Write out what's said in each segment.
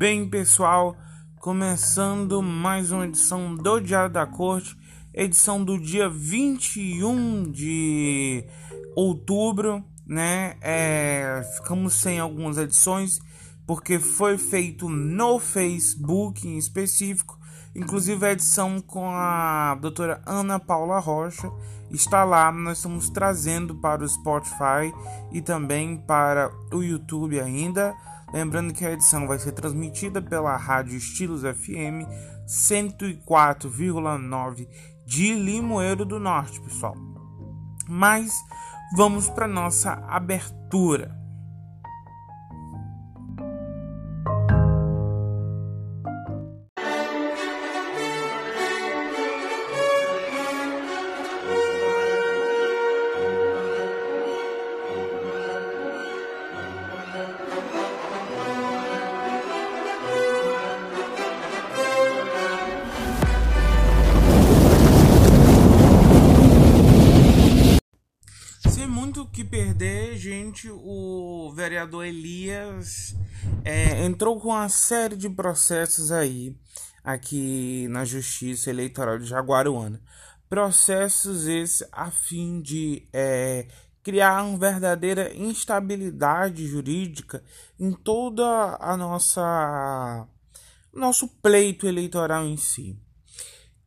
bem, pessoal? Começando mais uma edição do Diário da Corte, edição do dia 21 de outubro, né? É, ficamos sem algumas edições porque foi feito no Facebook em específico, inclusive a edição com a doutora Ana Paula Rocha está lá. Nós estamos trazendo para o Spotify e também para o YouTube ainda. Lembrando que a edição vai ser transmitida pela Rádio Estilos FM 104,9 de Limoeiro do Norte, pessoal. Mas vamos para nossa abertura. Vereador Elias é, entrou com uma série de processos aí, aqui na Justiça Eleitoral de Jaguaruana. Processos esses a fim de é, criar uma verdadeira instabilidade jurídica em toda a nossa nosso pleito eleitoral em si.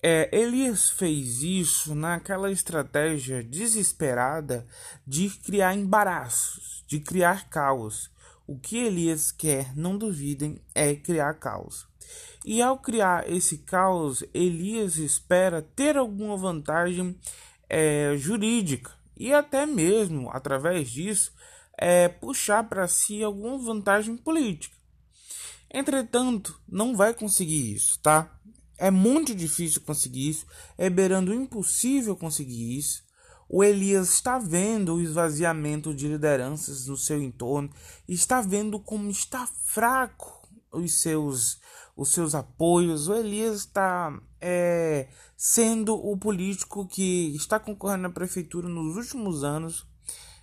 É, Elias fez isso naquela estratégia desesperada de criar embaraços, de criar caos. O que Elias quer, não duvidem, é criar caos. E ao criar esse caos, Elias espera ter alguma vantagem é, jurídica e até mesmo, através disso, é, puxar para si alguma vantagem política. Entretanto, não vai conseguir isso, tá? É muito difícil conseguir isso, é beirando impossível conseguir isso. O Elias está vendo o esvaziamento de lideranças no seu entorno, está vendo como está fraco os seus, os seus apoios. O Elias está é, sendo o político que está concorrendo à prefeitura nos últimos anos,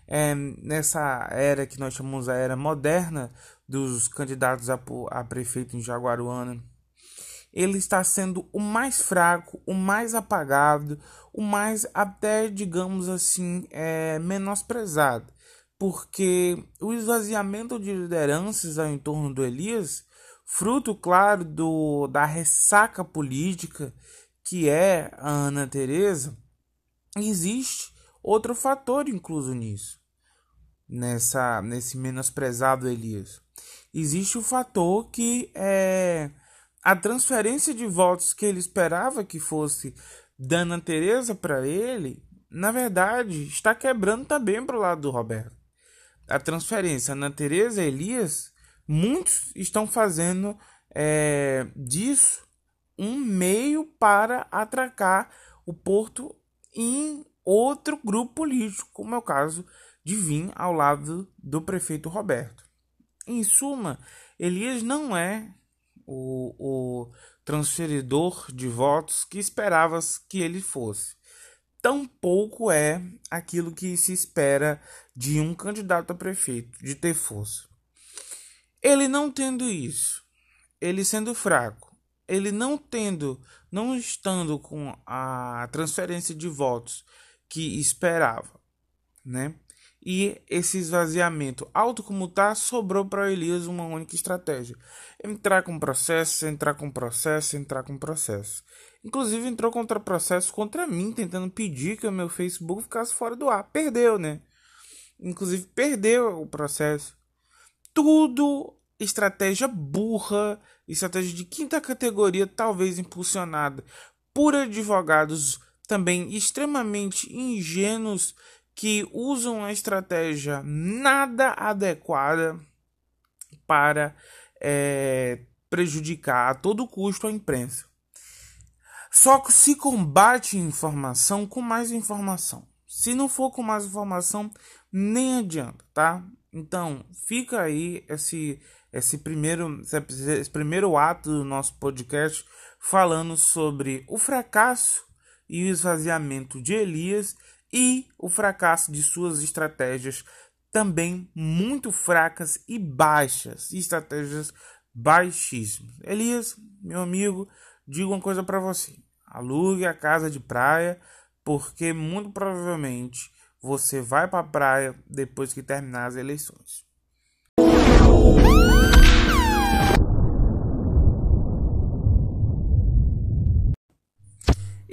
é, nessa era que nós chamamos a era moderna dos candidatos a, a prefeito em Jaguaruana ele está sendo o mais fraco, o mais apagado, o mais até, digamos assim, é, menosprezado. Porque o esvaziamento de lideranças ao entorno do Elias, fruto, claro, do, da ressaca política que é a Ana Teresa, existe outro fator incluso nisso, nessa nesse menosprezado Elias. Existe o fator que é a transferência de votos que ele esperava que fosse da Ana Teresa para ele, na verdade, está quebrando também para o lado do Roberto. A transferência Ana Teresa Elias, muitos estão fazendo é, disso um meio para atracar o Porto em outro grupo político, como é o caso de vir ao lado do prefeito Roberto. Em suma, Elias não é o, o transferidor de votos que esperavas que ele fosse. Tampouco é aquilo que se espera de um candidato a prefeito, de ter força. Ele não tendo isso, ele sendo fraco, ele não tendo, não estando com a transferência de votos que esperava, né? E esse esvaziamento alto como tá, sobrou para Elias uma única estratégia: entrar com processo, entrar com processo, entrar com processo. Inclusive entrou contra processo contra mim, tentando pedir que o meu Facebook ficasse fora do ar. Perdeu, né? Inclusive perdeu o processo. Tudo estratégia burra, estratégia de quinta categoria, talvez impulsionada por advogados também extremamente ingênuos que usam a estratégia nada adequada para é, prejudicar a todo custo a imprensa. Só que se combate informação com mais informação. Se não for com mais informação, nem adianta, tá? Então, fica aí esse, esse, primeiro, esse primeiro ato do nosso podcast falando sobre o fracasso e o esvaziamento de Elias e o fracasso de suas estratégias também muito fracas e baixas, estratégias baixíssimos. Elias, meu amigo, digo uma coisa para você: alugue a casa de praia, porque muito provavelmente você vai para a praia depois que terminar as eleições.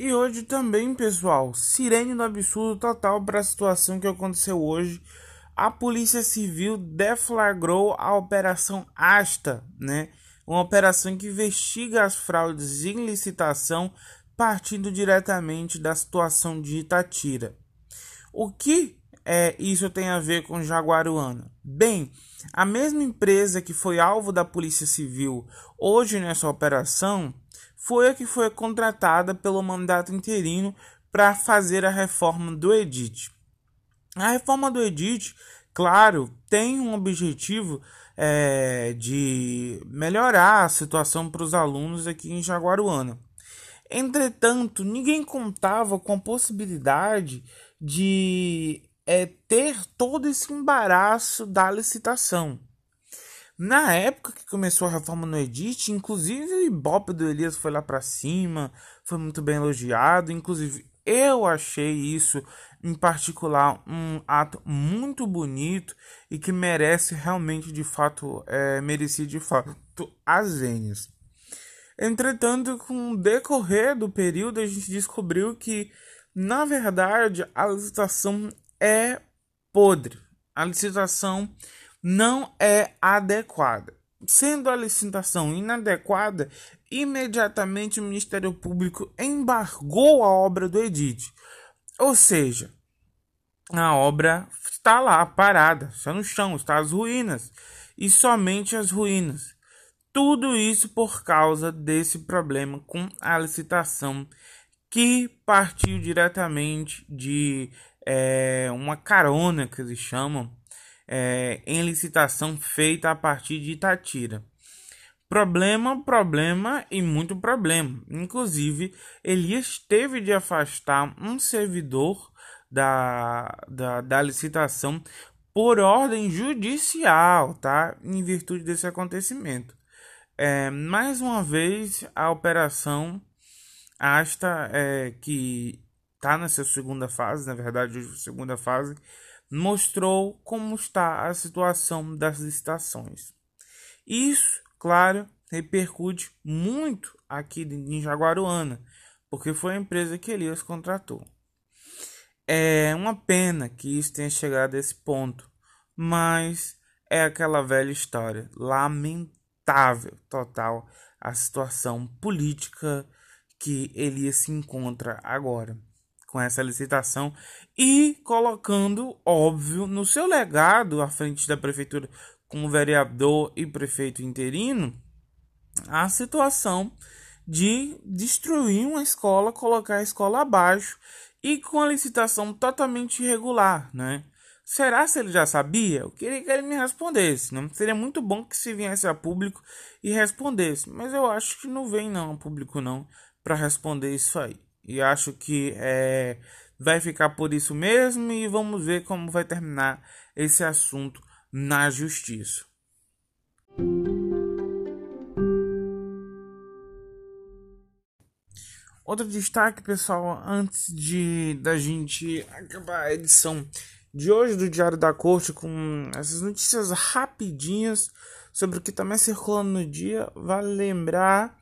E hoje também, pessoal, sirene do absurdo total para a situação que aconteceu hoje. A Polícia Civil deflagrou a Operação Asta, né? Uma operação que investiga as fraudes em licitação partindo diretamente da situação de Itatira. O que é, isso tem a ver com Jaguaruana? Bem, a mesma empresa que foi alvo da Polícia Civil hoje nessa operação foi a que foi contratada pelo mandato interino para fazer a reforma do Edit. A reforma do Edit, claro, tem um objetivo é, de melhorar a situação para os alunos aqui em Jaguaruana. Entretanto, ninguém contava com a possibilidade de é, ter todo esse embaraço da licitação. Na época que começou a reforma no Edit, inclusive o Ibope do Elias foi lá para cima, foi muito bem elogiado. Inclusive, eu achei isso em particular um ato muito bonito e que merece realmente, de fato, é, merecia de fato as vênias. Entretanto, com o decorrer do período, a gente descobriu que, na verdade, a licitação é podre. A licitação não é adequada. Sendo a licitação inadequada, imediatamente o Ministério Público embargou a obra do Edith. Ou seja, a obra está lá parada, está no chão, está as ruínas e somente as ruínas. Tudo isso por causa desse problema com a licitação que partiu diretamente de é, uma carona que eles chamam é, em licitação feita a partir de Itatira. Problema, problema e muito problema. Inclusive, Elias teve de afastar um servidor da, da, da licitação por ordem judicial, tá? Em virtude desse acontecimento. É, mais uma vez, a operação Asta, é, que está nessa segunda fase, na verdade, segunda fase, mostrou como está a situação das licitações. Isso, claro, repercute muito aqui em Jaguaruana, porque foi a empresa que Elias contratou. É uma pena que isso tenha chegado a esse ponto, mas é aquela velha história, lamentável total a situação política que Elias se encontra agora com essa licitação e colocando, óbvio, no seu legado à frente da prefeitura como vereador e prefeito interino, a situação de destruir uma escola, colocar a escola abaixo e com a licitação totalmente irregular, né? Será se ele já sabia? Eu queria que ele me respondesse. Né? Seria muito bom que se viesse a público e respondesse. Mas eu acho que não vem não a público não para responder isso aí. E acho que é, vai ficar por isso mesmo e vamos ver como vai terminar esse assunto na justiça. Outro destaque, pessoal, antes de da gente acabar a edição de hoje do Diário da Corte com essas notícias rapidinhas sobre o que também circulando no dia, vale lembrar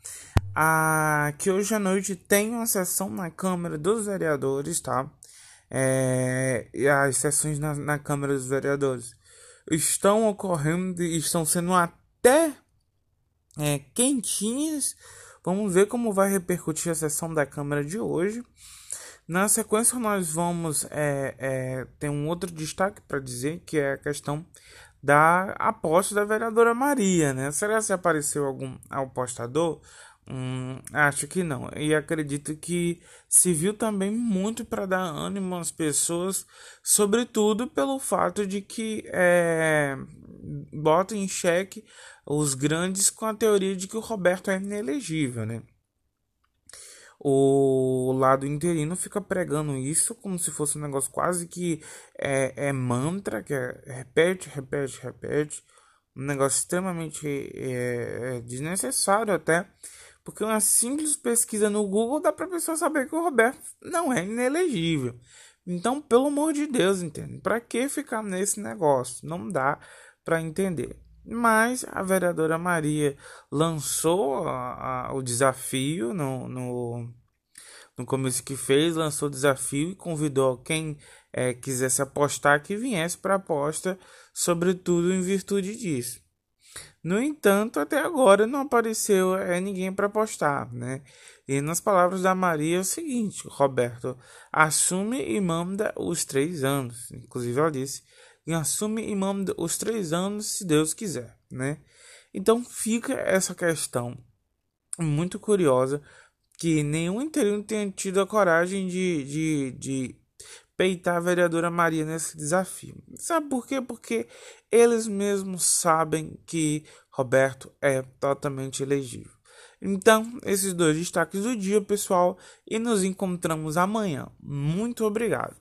a, que hoje à noite tem uma sessão na Câmara dos Vereadores, tá? É, as sessões na, na Câmara dos Vereadores estão ocorrendo e estão sendo até é, quentinhas. Vamos ver como vai repercutir a sessão da Câmara de hoje. Na sequência, nós vamos é, é, ter um outro destaque para dizer, que é a questão da aposta da vereadora Maria, né? Será que apareceu algum apostador? Hum, acho que não. E acredito que serviu também muito para dar ânimo às pessoas, sobretudo pelo fato de que é, bota em xeque os grandes com a teoria de que o Roberto é inelegível, né? O lado interino fica pregando isso como se fosse um negócio quase que é, é mantra, que é repete, repete, repete um negócio extremamente é, é desnecessário até, porque uma simples pesquisa no Google dá para a pessoa saber que o Roberto não é inelegível. Então, pelo amor de Deus, entende? Para que ficar nesse negócio? Não dá para entender. Mas a vereadora Maria lançou a, a, o desafio no, no, no começo que fez, lançou o desafio e convidou quem é, quisesse apostar que viesse para aposta, sobretudo em virtude disso. No entanto, até agora não apareceu é, ninguém para apostar, né? E nas palavras da Maria é o seguinte, Roberto, assume e manda os três anos. Inclusive ela disse, e assume e manda os três anos se Deus quiser, né? Então fica essa questão muito curiosa que nenhum interino tenha tido a coragem de, de, de peitar a vereadora Maria nesse desafio. Sabe por quê? Porque eles mesmos sabem que Roberto é totalmente elegível. Então, esses dois destaques do dia, pessoal, e nos encontramos amanhã. Muito obrigado.